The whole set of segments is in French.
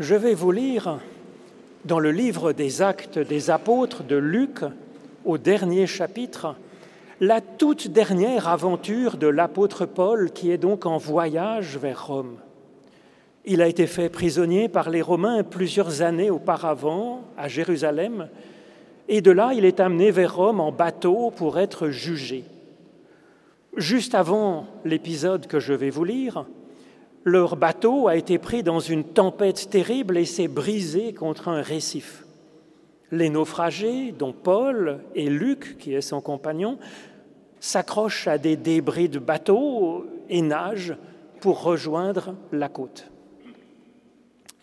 Je vais vous lire dans le livre des actes des apôtres de Luc, au dernier chapitre, la toute dernière aventure de l'apôtre Paul qui est donc en voyage vers Rome. Il a été fait prisonnier par les Romains plusieurs années auparavant à Jérusalem, et de là il est amené vers Rome en bateau pour être jugé. Juste avant l'épisode que je vais vous lire, leur bateau a été pris dans une tempête terrible et s'est brisé contre un récif. Les naufragés, dont Paul et Luc, qui est son compagnon, s'accrochent à des débris de bateau et nagent pour rejoindre la côte.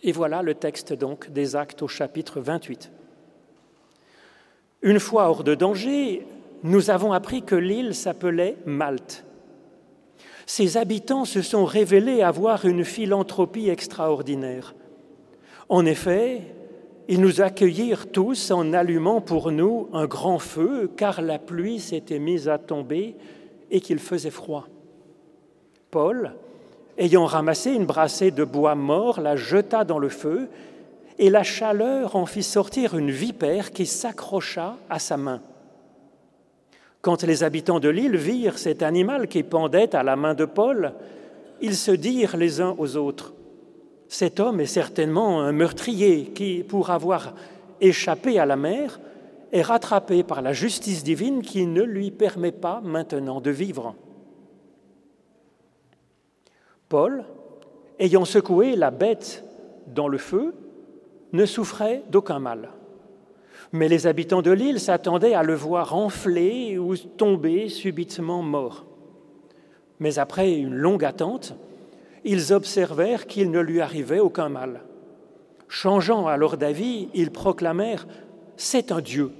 Et voilà le texte donc des actes au chapitre 28. Une fois hors de danger, nous avons appris que l'île s'appelait Malte ses habitants se sont révélés avoir une philanthropie extraordinaire. En effet, ils nous accueillirent tous en allumant pour nous un grand feu, car la pluie s'était mise à tomber et qu'il faisait froid. Paul, ayant ramassé une brassée de bois mort, la jeta dans le feu, et la chaleur en fit sortir une vipère qui s'accrocha à sa main. Quand les habitants de l'île virent cet animal qui pendait à la main de Paul, ils se dirent les uns aux autres, Cet homme est certainement un meurtrier qui, pour avoir échappé à la mer, est rattrapé par la justice divine qui ne lui permet pas maintenant de vivre. Paul, ayant secoué la bête dans le feu, ne souffrait d'aucun mal. Mais les habitants de l'île s'attendaient à le voir enfler ou tomber subitement mort. Mais après une longue attente, ils observèrent qu'il ne lui arrivait aucun mal. Changeant alors d'avis, ils proclamèrent C'est un Dieu.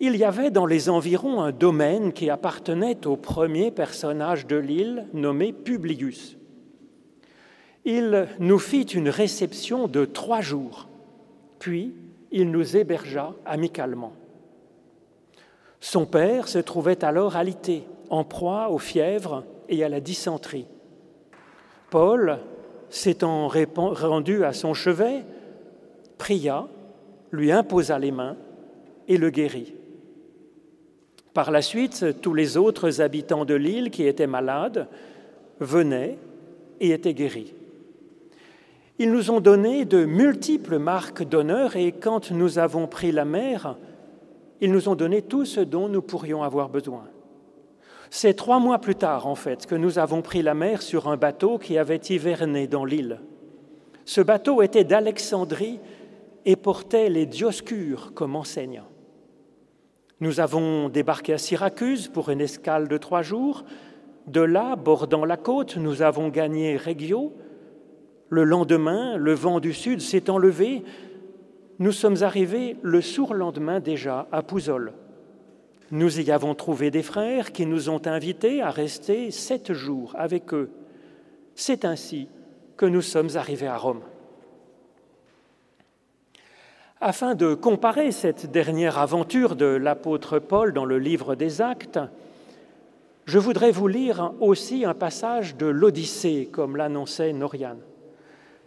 Il y avait dans les environs un domaine qui appartenait au premier personnage de l'île nommé Publius. Il nous fit une réception de trois jours, puis il nous hébergea amicalement. Son père se trouvait alors alité, en proie aux fièvres et à la dysenterie. Paul, s'étant rendu à son chevet, pria, lui imposa les mains et le guérit. Par la suite, tous les autres habitants de l'île qui étaient malades venaient et étaient guéris. Ils nous ont donné de multiples marques d'honneur et quand nous avons pris la mer, ils nous ont donné tout ce dont nous pourrions avoir besoin. C'est trois mois plus tard, en fait, que nous avons pris la mer sur un bateau qui avait hiverné dans l'île. Ce bateau était d'Alexandrie et portait les Dioscures comme enseigne. Nous avons débarqué à Syracuse pour une escale de trois jours. De là, bordant la côte, nous avons gagné Reggio, le lendemain, le vent du sud s'est enlevé. Nous sommes arrivés le surlendemain déjà à Pouzol. Nous y avons trouvé des frères qui nous ont invités à rester sept jours avec eux. C'est ainsi que nous sommes arrivés à Rome. Afin de comparer cette dernière aventure de l'apôtre Paul dans le livre des Actes, je voudrais vous lire aussi un passage de l'Odyssée, comme l'annonçait Noriane.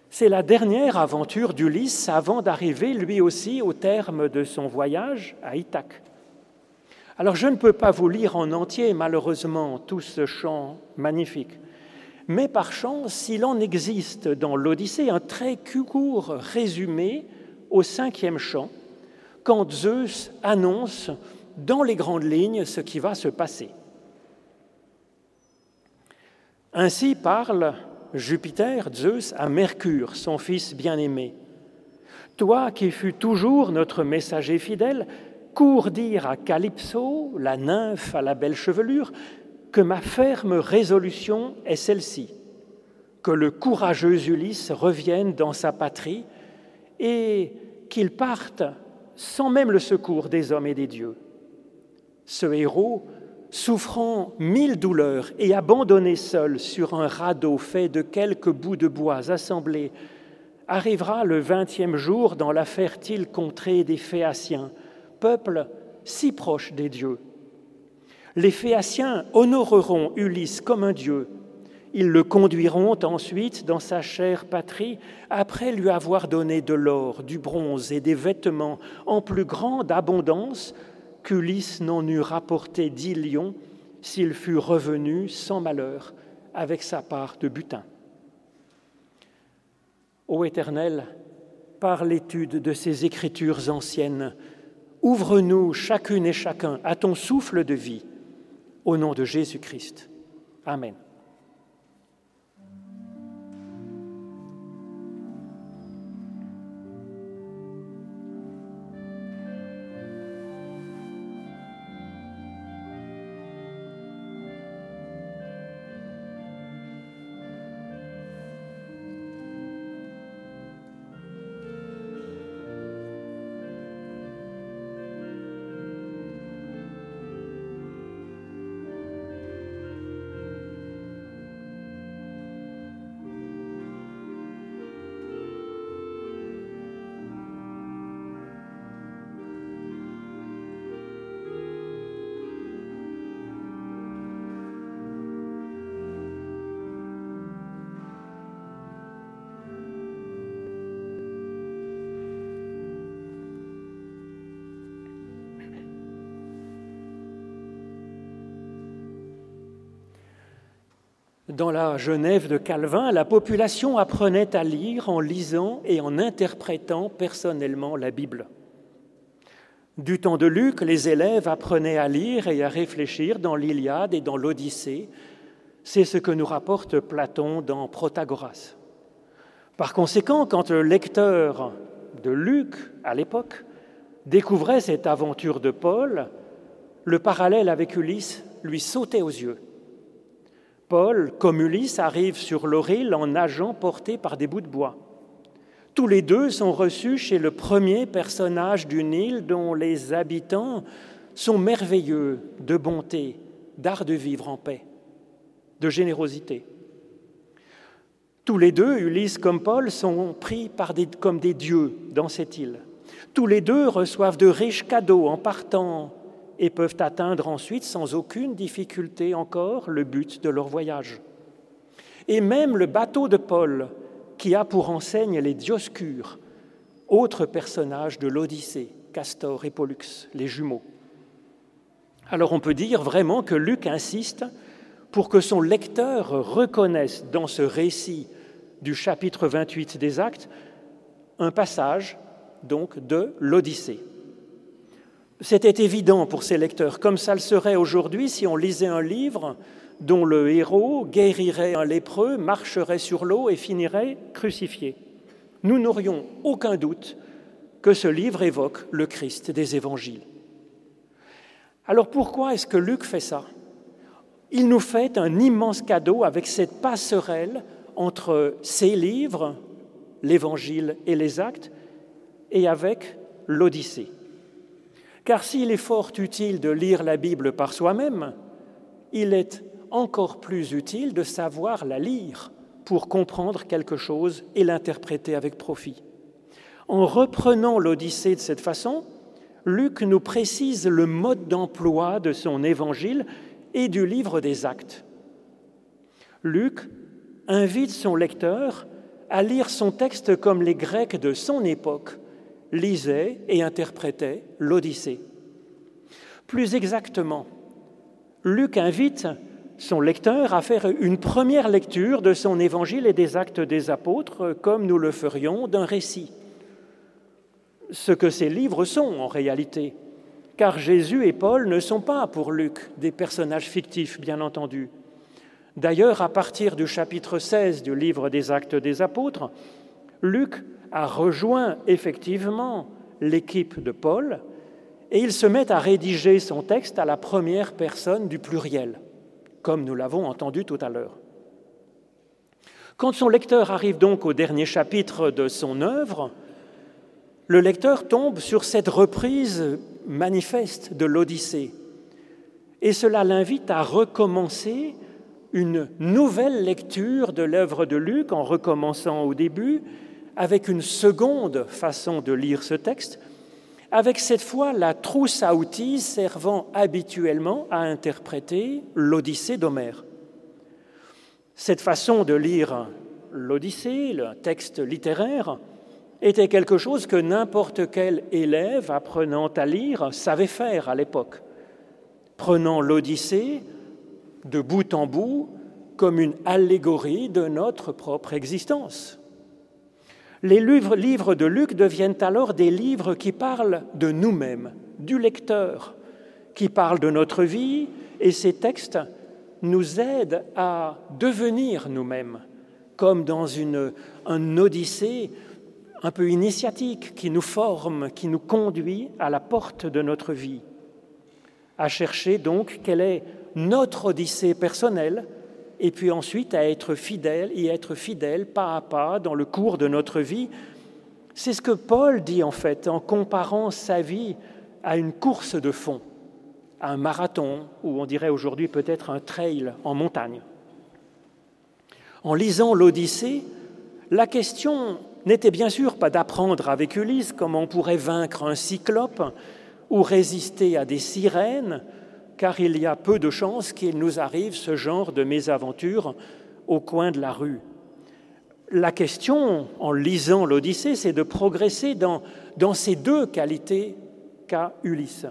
C'est la dernière aventure d'Ulysse avant d'arriver lui aussi au terme de son voyage à Ithaque. Alors je ne peux pas vous lire en entier malheureusement tout ce chant magnifique, mais par chance, s'il en existe dans l'Odyssée un très court résumé au cinquième chant, quand Zeus annonce dans les grandes lignes ce qui va se passer. Ainsi parle Jupiter, Zeus, à Mercure, son fils bien-aimé. Toi qui fus toujours notre messager fidèle, cours dire à Calypso, la nymphe à la belle chevelure, que ma ferme résolution est celle-ci, que le courageux Ulysse revienne dans sa patrie et qu'il parte sans même le secours des hommes et des dieux. Ce héros souffrant mille douleurs et abandonné seul sur un radeau fait de quelques bouts de bois assemblés, arrivera le vingtième jour dans la fertile contrée des Phéaciens, peuple si proche des dieux. Les Phéaciens honoreront Ulysse comme un dieu. Ils le conduiront ensuite dans sa chère patrie, après lui avoir donné de l'or, du bronze et des vêtements en plus grande abondance n'en eût rapporté dix lions s'il fût revenu sans malheur avec sa part de butin. Ô Éternel, par l'étude de ces écritures anciennes, ouvre-nous chacune et chacun à ton souffle de vie, au nom de Jésus-Christ. Amen. Dans la Genève de Calvin, la population apprenait à lire en lisant et en interprétant personnellement la Bible. Du temps de Luc, les élèves apprenaient à lire et à réfléchir dans l'Iliade et dans l'Odyssée. C'est ce que nous rapporte Platon dans Protagoras. Par conséquent, quand le lecteur de Luc, à l'époque, découvrait cette aventure de Paul, le parallèle avec Ulysse lui sautait aux yeux. Paul, comme Ulysse, arrive sur l'Orille en nageant porté par des bouts de bois. Tous les deux sont reçus chez le premier personnage d'une île dont les habitants sont merveilleux de bonté, d'art de vivre en paix, de générosité. Tous les deux, Ulysse comme Paul, sont pris comme des dieux dans cette île. Tous les deux reçoivent de riches cadeaux en partant et peuvent atteindre ensuite sans aucune difficulté encore le but de leur voyage. Et même le bateau de Paul, qui a pour enseigne les Dioscures, autres personnages de l'Odyssée, Castor et Pollux, les jumeaux. Alors on peut dire vraiment que Luc insiste pour que son lecteur reconnaisse dans ce récit du chapitre 28 des Actes un passage donc de l'Odyssée. C'était évident pour ses lecteurs, comme ça le serait aujourd'hui si on lisait un livre dont le héros guérirait un lépreux, marcherait sur l'eau et finirait crucifié. Nous n'aurions aucun doute que ce livre évoque le Christ des évangiles. Alors pourquoi est-ce que Luc fait ça? Il nous fait un immense cadeau avec cette passerelle entre ses livres, l'Évangile et les actes, et avec l'Odyssée. Car s'il est fort utile de lire la Bible par soi-même, il est encore plus utile de savoir la lire pour comprendre quelque chose et l'interpréter avec profit. En reprenant l'Odyssée de cette façon, Luc nous précise le mode d'emploi de son évangile et du livre des actes. Luc invite son lecteur à lire son texte comme les Grecs de son époque lisait et interprétait l'Odyssée. Plus exactement, Luc invite son lecteur à faire une première lecture de son évangile et des actes des apôtres comme nous le ferions d'un récit. Ce que ces livres sont en réalité, car Jésus et Paul ne sont pas pour Luc des personnages fictifs, bien entendu. D'ailleurs, à partir du chapitre 16 du livre des actes des apôtres, Luc a rejoint effectivement l'équipe de Paul et il se met à rédiger son texte à la première personne du pluriel, comme nous l'avons entendu tout à l'heure. Quand son lecteur arrive donc au dernier chapitre de son œuvre, le lecteur tombe sur cette reprise manifeste de l'Odyssée. Et cela l'invite à recommencer une nouvelle lecture de l'œuvre de Luc en recommençant au début avec une seconde façon de lire ce texte, avec cette fois la trousse à outils servant habituellement à interpréter l'Odyssée d'Homère. Cette façon de lire l'Odyssée, le texte littéraire, était quelque chose que n'importe quel élève apprenant à lire savait faire à l'époque, prenant l'Odyssée de bout en bout comme une allégorie de notre propre existence. Les livres, de Luc deviennent alors des livres qui parlent de nous-mêmes, du lecteur, qui parlent de notre vie, et ces textes nous aident à devenir nous-mêmes, comme dans une, un odyssée un peu initiatique qui nous forme, qui nous conduit à la porte de notre vie, à chercher donc quelle est notre odyssée personnelle, et puis ensuite à être fidèle et être fidèle pas à pas dans le cours de notre vie. C'est ce que Paul dit en fait en comparant sa vie à une course de fond, à un marathon, ou on dirait aujourd'hui peut-être un trail en montagne. En lisant l'Odyssée, la question n'était bien sûr pas d'apprendre avec Ulysse comment on pourrait vaincre un cyclope ou résister à des sirènes car il y a peu de chances qu'il nous arrive ce genre de mésaventure au coin de la rue. La question, en lisant l'Odyssée, c'est de progresser dans, ces deux qualités qu'a Ulysse.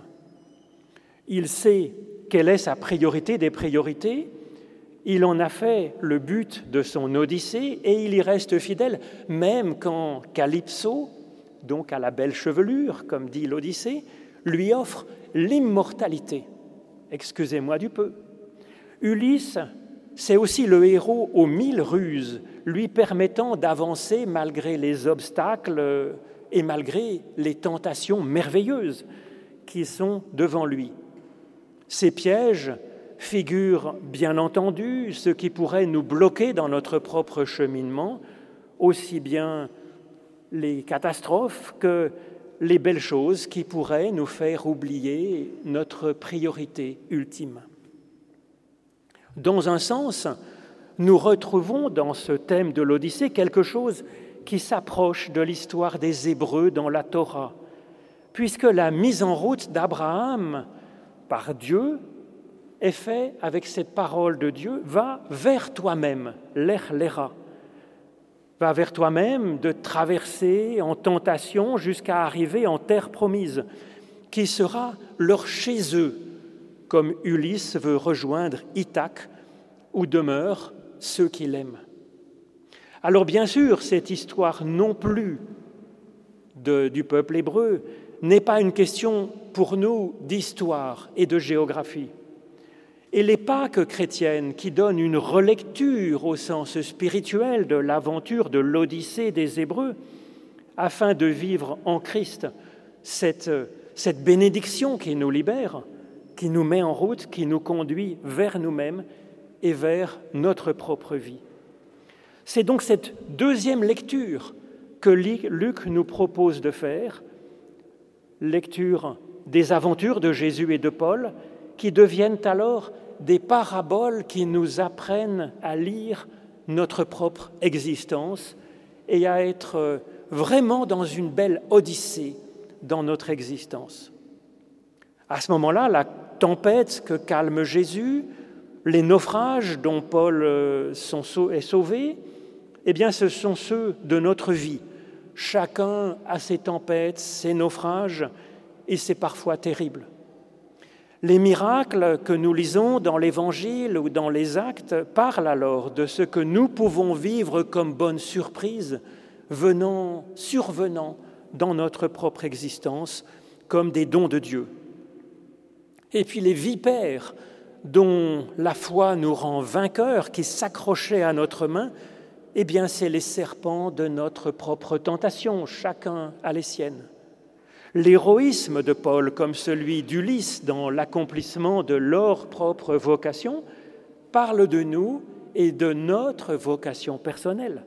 Il sait quelle est sa priorité des priorités, il en a fait le but de son Odyssée et il y reste fidèle, même quand Calypso, donc à la belle chevelure, comme dit l'Odyssée, lui offre l'immortalité excusez-moi du peu. Ulysse, c'est aussi le héros aux mille ruses, lui permettant d'avancer malgré les obstacles et malgré les tentations merveilleuses qui sont devant lui. Ces pièges figurent bien entendu ce qui pourrait nous bloquer dans notre propre cheminement, aussi bien les catastrophes que les belles choses qui pourraient nous faire oublier notre priorité ultime. Dans un sens, nous retrouvons dans ce thème de l'Odyssée quelque chose qui s'approche de l'histoire des Hébreux dans la Torah, puisque la mise en route d'Abraham par Dieu est faite avec cette parole de Dieu, va vers toi-même, l'Erlera va vers toi-même de traverser en tentation jusqu'à arriver en terre promise, qui sera leur chez eux, comme Ulysse veut rejoindre Ithaque, où demeurent ceux qu'il aime. Alors bien sûr, cette histoire non plus du peuple hébreu n'est pas une question pour nous d'histoire et de géographie et les Pâques chrétiennes qui donnent une relecture au sens spirituel de l'aventure de l'Odyssée des Hébreux, afin de vivre en Christ cette, cette bénédiction qui nous libère, qui nous met en route, qui nous conduit vers nous-mêmes et vers notre propre vie. C'est donc cette deuxième lecture que Luc nous propose de faire, lecture des aventures de Jésus et de Paul, qui deviennent alors des paraboles qui nous apprennent à lire notre propre existence et à être vraiment dans une belle odyssée dans notre existence. À ce moment-là, la tempête que calme Jésus, les naufrages dont Paul euh, est sauvé, eh bien ce sont ceux de notre vie. Chacun a ses tempêtes, ses naufrages, et c'est parfois terrible. Les miracles que nous lisons dans l'Évangile ou dans les actes parlent alors de ce que nous pouvons vivre comme bonne surprise venant, survenant dans notre propre existence comme des dons de Dieu. Et puis les vipères dont la foi nous rend vainqueurs, qui s'accrochaient à notre main, eh bien c'est les serpents de notre propre tentation, chacun a les siennes. L'héroïsme de Paul, comme celui d'Ulysse dans l'accomplissement de leur propre vocation, parle de nous et de notre vocation personnelle.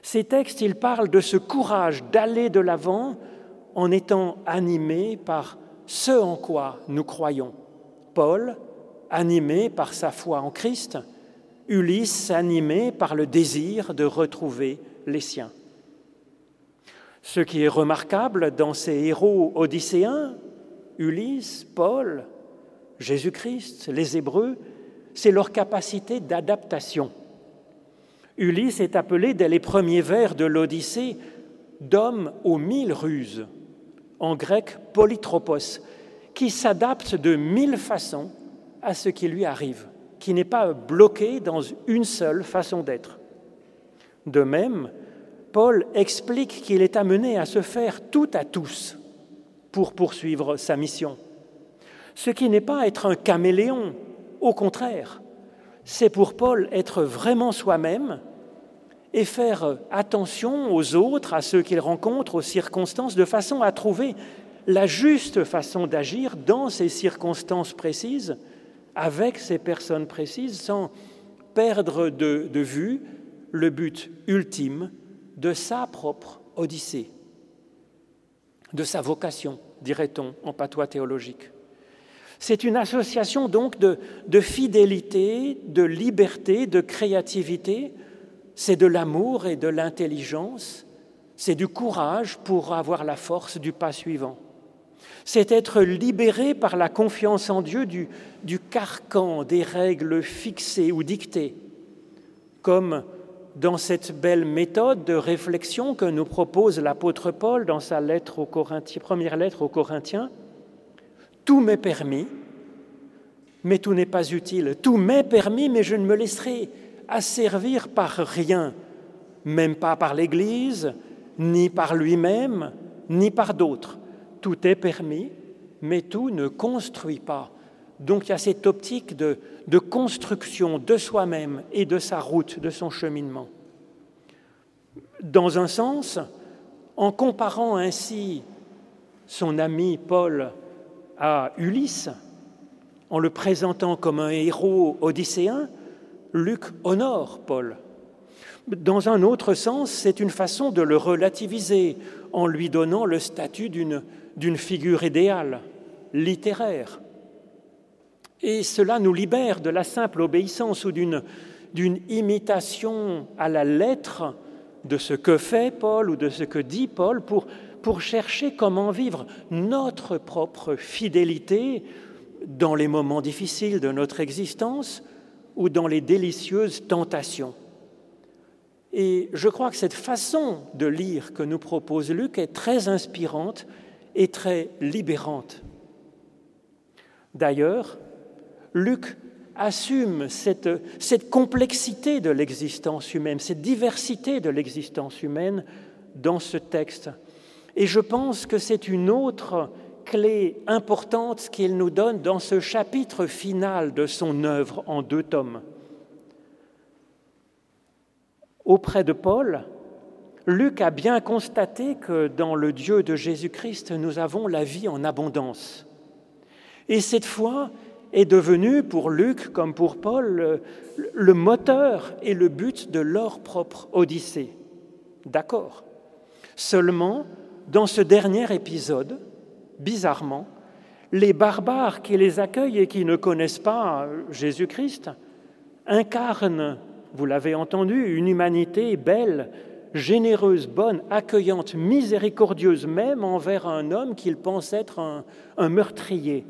Ces textes, ils parlent de ce courage d'aller de l'avant en étant animé par ce en quoi nous croyons. Paul, animé par sa foi en Christ, Ulysse, animé par le désir de retrouver les siens. Ce qui est remarquable dans ces héros odysséens, Ulysse, Paul, Jésus-Christ, les Hébreux, c'est leur capacité d'adaptation Ulysse est appelé dès les premiers vers de l'Odyssée d'homme aux mille ruses, en grec polytropos, qui s'adapte de mille façons à ce qui lui arrive, qui n'est pas bloqué dans une seule façon d'être. De même, Paul explique qu'il est amené à se faire tout à tous pour poursuivre sa mission. Ce qui n'est pas être un caméléon, au contraire, c'est pour Paul être vraiment soi-même et faire attention aux autres, à ceux qu'il rencontre, aux circonstances, de façon à trouver la juste façon d'agir dans ces circonstances précises, avec ces personnes précises, sans perdre de, de vue le but ultime de sa propre odyssée, de sa vocation, dirait-on en patois théologique. C'est une association donc de, de, fidélité, de liberté, de créativité, c'est de l'amour et de l'intelligence, c'est du courage pour avoir la force du pas suivant. C'est être libéré par la confiance en Dieu du, du carcan des règles fixées ou dictées, comme dans cette belle méthode de réflexion que nous propose l'apôtre Paul dans sa première lettre aux Corinthiens. Tout m'est permis, mais tout n'est pas utile. Tout m'est permis, mais je ne me laisserai asservir par rien, même pas par l'Église, ni par lui-même, ni par d'autres. Tout est permis, mais tout ne construit pas. Donc il y a cette optique de, construction de soi-même et de sa route, de son cheminement. Dans un sens, en comparant ainsi son ami Paul à Ulysse, en le présentant comme un héros odysséen, Luc honore Paul. Dans un autre sens, c'est une façon de le relativiser en lui donnant le statut d'une figure idéale, littéraire, et cela nous libère de la simple obéissance ou d'une imitation à la lettre de ce que fait Paul ou de ce que dit Paul pour, pour chercher comment vivre notre propre fidélité dans les moments difficiles de notre existence ou dans les délicieuses tentations. Et je crois que cette façon de lire que nous propose Luc est très inspirante et très libérante. D'ailleurs, Luc assume cette, complexité de l'existence humaine, cette diversité de l'existence humaine dans ce texte. Et je pense que c'est une autre clé importante qu'il nous donne dans ce chapitre final de son œuvre en deux tomes. Auprès de Paul, Luc a bien constaté que dans le Dieu de Jésus-Christ, nous avons la vie en abondance. Et cette fois, est devenu pour Luc comme pour Paul le moteur et le but de leur propre Odyssée. D'accord. Seulement, dans ce dernier épisode, bizarrement, les barbares qui les accueillent et qui ne connaissent pas Jésus-Christ incarnent, vous l'avez entendu, une humanité belle, généreuse, bonne, accueillante, miséricordieuse même envers un homme qu'ils pensent être un, un meurtrier.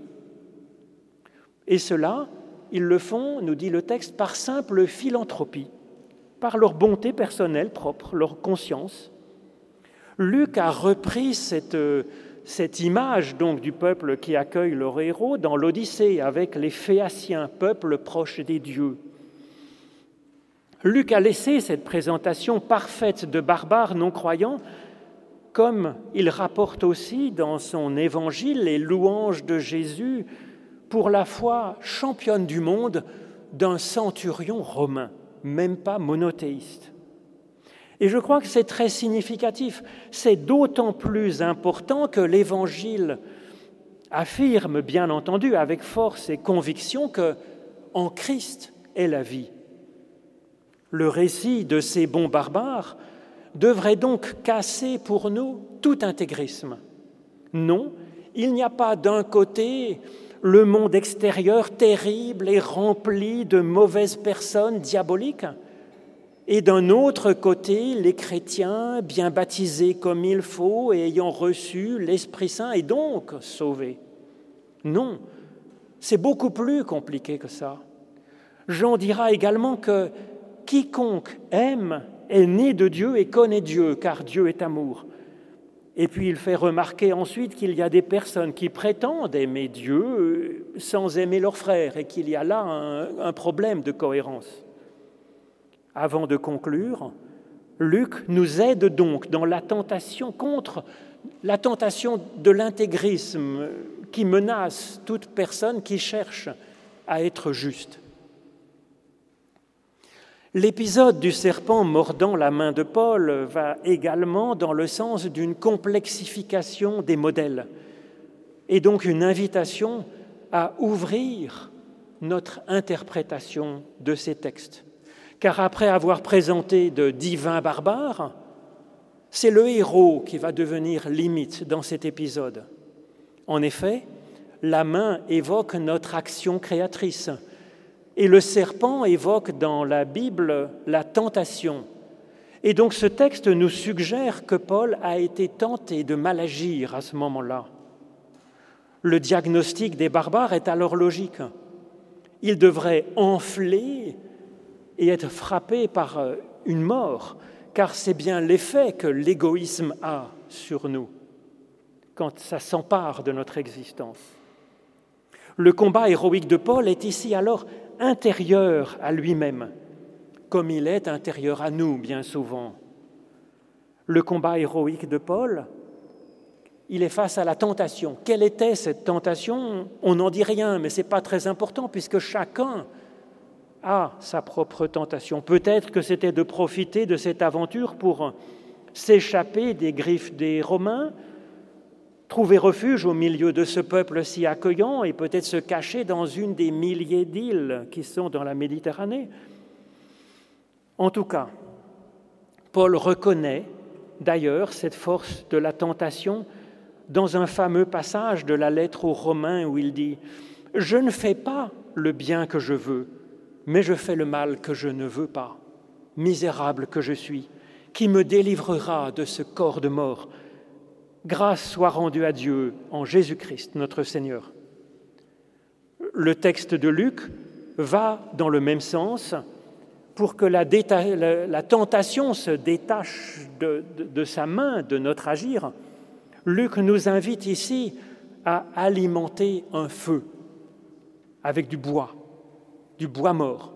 Et cela, ils le font, nous dit le texte, par simple philanthropie, par leur bonté personnelle propre, leur conscience. Luc a repris cette, cette image donc du peuple qui accueille leur héros dans l'Odyssée avec les Phéaciens, peuple proche des dieux. Luc a laissé cette présentation parfaite de barbares non-croyants, comme il rapporte aussi dans son évangile les louanges de Jésus pour la foi championne du monde d'un centurion romain, même pas monothéiste. Et je crois que c'est très significatif. C'est d'autant plus important que l'Évangile affirme, bien entendu, avec force et conviction que en Christ est la vie. Le récit de ces bons barbares devrait donc casser pour nous tout intégrisme. Non, il n'y a pas d'un côté le monde extérieur terrible et rempli de mauvaises personnes diaboliques, et d'un autre côté, les chrétiens bien baptisés comme il faut et ayant reçu l'Esprit Saint et donc sauvés. Non, c'est beaucoup plus compliqué que ça. Jean dira également que quiconque aime est né de Dieu et connaît Dieu, car Dieu est amour. Et puis il fait remarquer ensuite qu'il y a des personnes qui prétendent aimer Dieu sans aimer leurs frères et qu'il y a là un, problème de cohérence. Avant de conclure, Luc nous aide donc dans la tentation contre la tentation de l'intégrisme qui menace toute personne qui cherche à être juste. L'épisode du serpent mordant la main de Paul va également dans le sens d'une complexification des modèles et donc une invitation à ouvrir notre interprétation de ces textes. Car après avoir présenté de divins barbares, c'est le héros qui va devenir limite dans cet épisode. En effet, la main évoque notre action créatrice, et le serpent évoque dans la Bible la tentation. Et donc ce texte nous suggère que Paul a été tenté de mal agir à ce moment-là. Le diagnostic des barbares est alors logique. Il devrait enfler et être frappé par euh, une mort, car c'est bien l'effet que l'égoïsme a sur nous quand ça s'empare de notre existence. Le combat héroïque de Paul est ici alors intérieur à lui-même, comme il est intérieur à nous bien souvent. Le combat héroïque de Paul, il est face à la tentation. Quelle était cette tentation? On n'en dit rien, mais ce n'est pas très important puisque chacun a sa propre tentation. Peut-être que c'était de profiter de cette aventure pour s'échapper des griffes des Romains, trouver refuge au milieu de ce peuple si accueillant et peut-être se cacher dans une des milliers d'îles qui sont dans la Méditerranée. En tout cas, Paul reconnaît d'ailleurs cette force de la tentation dans un fameux passage de la lettre aux Romains où il dit ⁇ Je ne fais pas le bien que je veux, mais je fais le mal que je ne veux pas. Misérable que je suis, qui me délivrera de ce corps de mort Grâce soit rendue à Dieu en Jésus-Christ, notre Seigneur. Le texte de Luc va dans le même sens pour que la, tentation se détache de sa main, de notre agir. Luc nous invite ici à alimenter un feu avec du bois, du bois mort.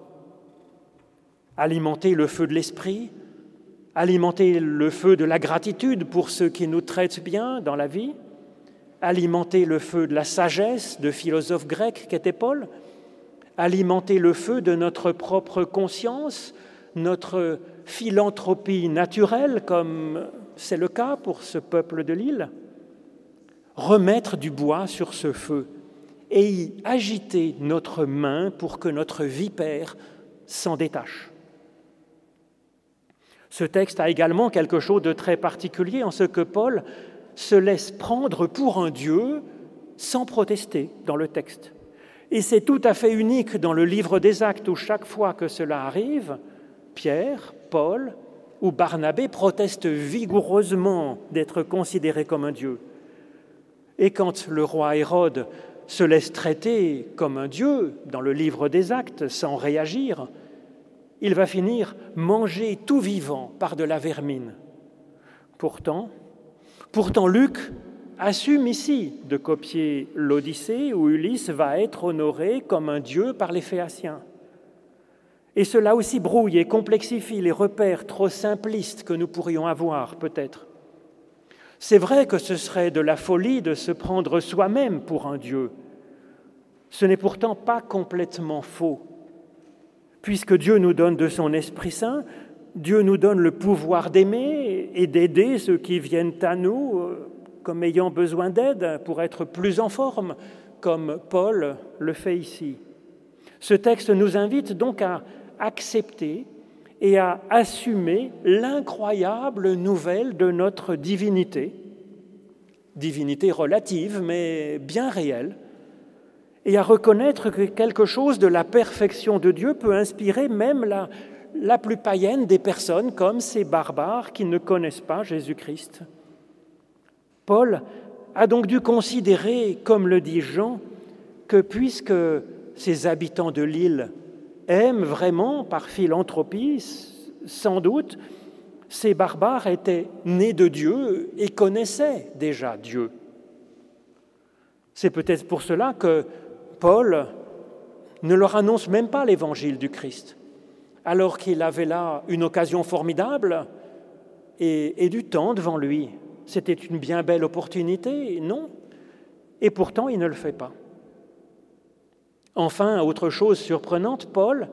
Alimenter le feu de l'esprit, alimenter le feu de la gratitude pour ceux qui nous traitent bien dans la vie, alimenter le feu de la sagesse de philosophe grec qu'était Paul, alimenter le feu de notre propre conscience, notre philanthropie naturelle, comme c'est le cas pour ce peuple de l'île, remettre du bois sur ce feu et y agiter notre main pour que notre vipère s'en détache. Ce texte a également quelque chose de très particulier en ce que Paul se laisse prendre pour un Dieu sans protester dans le texte. Et c'est tout à fait unique dans le livre des actes où chaque fois que cela arrive, Pierre, Paul ou Barnabé protestent vigoureusement d'être considérés comme un Dieu. Et quand le roi Hérode se laisse traiter comme un Dieu dans le livre des actes sans réagir, il va finir manger tout vivant par de la vermine. Pourtant, pourtant Luc assume ici de copier l'Odyssée où Ulysse va être honoré comme un dieu par les Phéaciens. Et cela aussi brouille et complexifie les repères trop simplistes que nous pourrions avoir peut-être. C'est vrai que ce serait de la folie de se prendre soi-même pour un dieu. Ce n'est pourtant pas complètement faux puisque Dieu nous donne de son Esprit Saint, Dieu nous donne le pouvoir d'aimer et d'aider ceux qui viennent à nous euh, comme ayant besoin d'aide pour être plus en forme, comme Paul le fait ici. Ce texte nous invite donc à accepter et à assumer l'incroyable nouvelle de notre divinité, divinité relative mais bien réelle, et à reconnaître que quelque chose de la perfection de Dieu peut inspirer même la, la plus païenne des personnes, comme ces barbares qui ne connaissent pas Jésus-Christ. Paul a donc dû considérer, comme le dit Jean, que puisque ces habitants de l'île aiment vraiment par philanthropie, sans doute, ces barbares étaient nés de Dieu et connaissaient déjà Dieu. C'est peut-être pour cela que Paul ne leur annonce même pas l'évangile du Christ, alors qu'il avait là une occasion formidable et, du temps devant lui. C'était une bien belle opportunité, non? Et pourtant, il ne le fait pas. Enfin, autre chose surprenante, Paul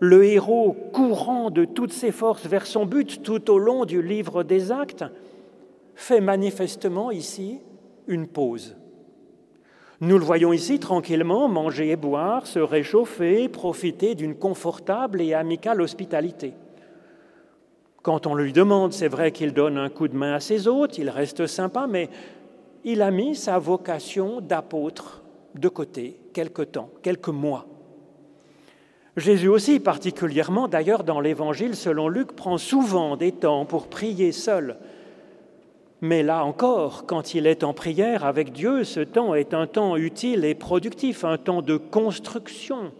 le héros courant de toutes ses forces vers son but tout au long du livre des actes, fait manifestement ici une pause. Nous le voyons ici tranquillement manger et boire, se réchauffer, profiter d'une confortable et amicale hospitalité. Quand on lui demande, c'est vrai qu'il donne un coup de main à ses hôtes, il reste sympa, mais il a mis sa vocation d'apôtre de côté quelque temps, quelques mois. Jésus aussi, particulièrement d'ailleurs dans l'Évangile selon Luc, prend souvent des temps pour prier seul. Mais là encore, quand il est en prière avec Dieu, ce temps est un temps utile et productif, un temps de construction,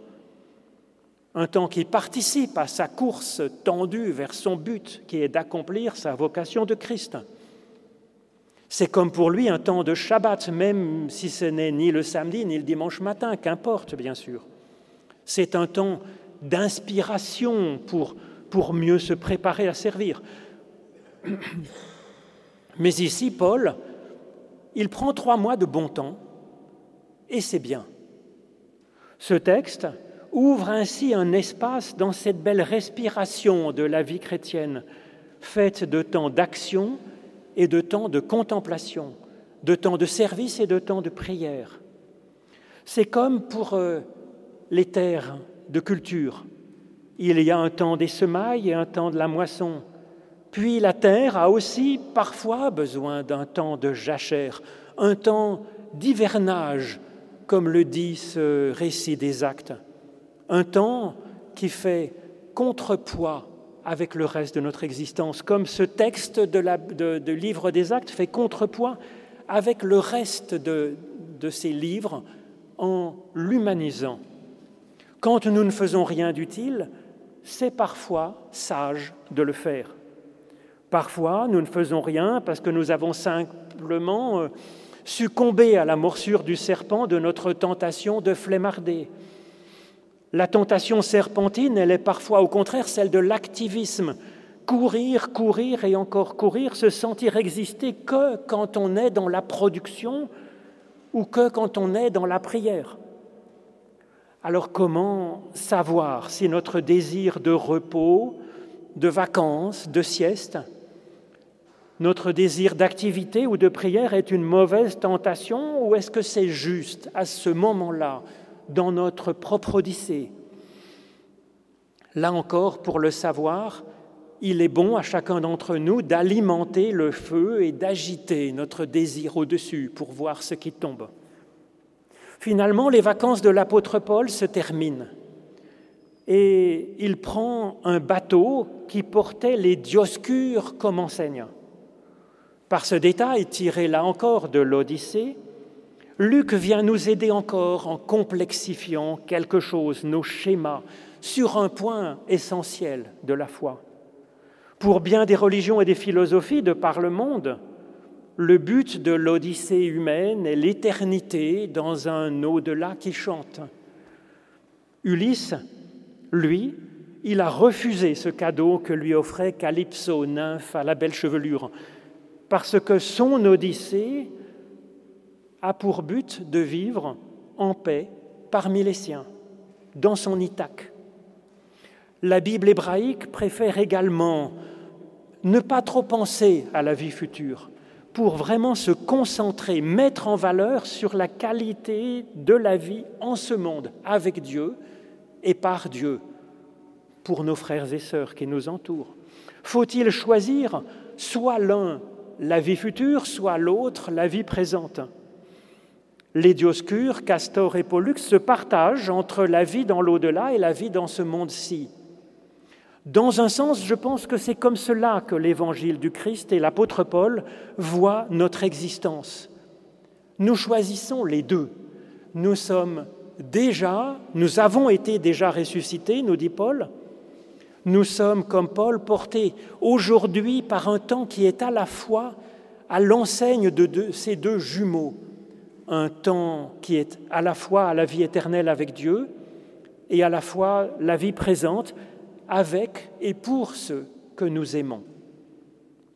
un temps qui participe à sa course tendue vers son but, qui est d'accomplir sa vocation de Christ. C'est comme pour lui un temps de Shabbat, même si ce n'est ni le samedi ni le dimanche matin, qu'importe bien sûr. C'est un temps d'inspiration pour, mieux se préparer à servir. Mais ici, Paul, il prend trois mois de bon temps, et c'est bien. Ce texte ouvre ainsi un espace dans cette belle respiration de la vie chrétienne, faite de temps d'action et de temps de contemplation, de temps de service et de temps de prière. C'est comme pour euh, les terres de culture. Il y a un temps des semailles et un temps de la moisson. Puis la terre a aussi parfois besoin d'un temps de jachère, un temps d'hivernage, comme le dit ce récit des actes. Un temps qui fait contrepoids avec le reste de notre existence, comme ce texte de, livre des actes fait contrepoids avec le reste de, de ces livres en l'humanisant. Quand nous ne faisons rien d'utile, c'est parfois sage de le faire. Parfois, nous ne faisons rien parce que nous avons simplement euh, succombé à la morsure du serpent de notre tentation de flemmarder. La tentation serpentine, elle est parfois au contraire celle de l'activisme. Courir, courir et encore courir, se sentir exister que quand on est dans la production ou que quand on est dans la prière. Alors comment savoir si notre désir de repos, de vacances, de sieste, notre désir d'activité ou de prière est une mauvaise tentation ou est-ce que c'est juste à ce moment-là, dans notre propre odyssée? Là encore, pour le savoir, il est bon à chacun d'entre nous d'alimenter le feu et d'agiter notre désir au-dessus pour voir ce qui tombe. Finalement, les vacances de l'apôtre Paul se terminent et il prend un bateau qui portait les Dioscures comme enseigne. Par ce détail tiré là encore de l'Odyssée, Luc vient nous aider encore en complexifiant quelque chose, nos schémas, sur un point essentiel de la foi. Pour bien des religions et des philosophies de par le monde, le but de l'Odyssée humaine est l'éternité dans un au-delà qui chante. Ulysse, lui, il a refusé ce cadeau que lui offrait Calypso, nymphe à la belle chevelure, parce que son Odyssée a pour but de vivre en paix parmi les siens, dans son Ithaque. La Bible hébraïque préfère également ne pas trop penser à la vie future, pour vraiment se concentrer, mettre en valeur sur la qualité de la vie en ce monde, avec Dieu et par Dieu, pour nos frères et sœurs qui nous entourent. Faut-il choisir soit l'un la vie future, soit l'autre la vie présente Les Dioscures, Castor et Pollux se partagent entre la vie dans l'au-delà et la vie dans ce monde-ci. Dans un sens, je pense que c'est comme cela que l'évangile du Christ et l'apôtre Paul voient notre existence. Nous choisissons les deux. Nous sommes déjà, nous avons été déjà ressuscités, nous dit Paul. Nous sommes, comme Paul, portés aujourd'hui par un temps qui est à la fois à l'enseigne de, ces deux jumeaux, un temps qui est à la fois à la vie éternelle avec Dieu et à la fois la vie présente avec et pour ceux que nous aimons.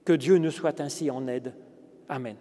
Que Dieu nous soit ainsi en aide. Amen.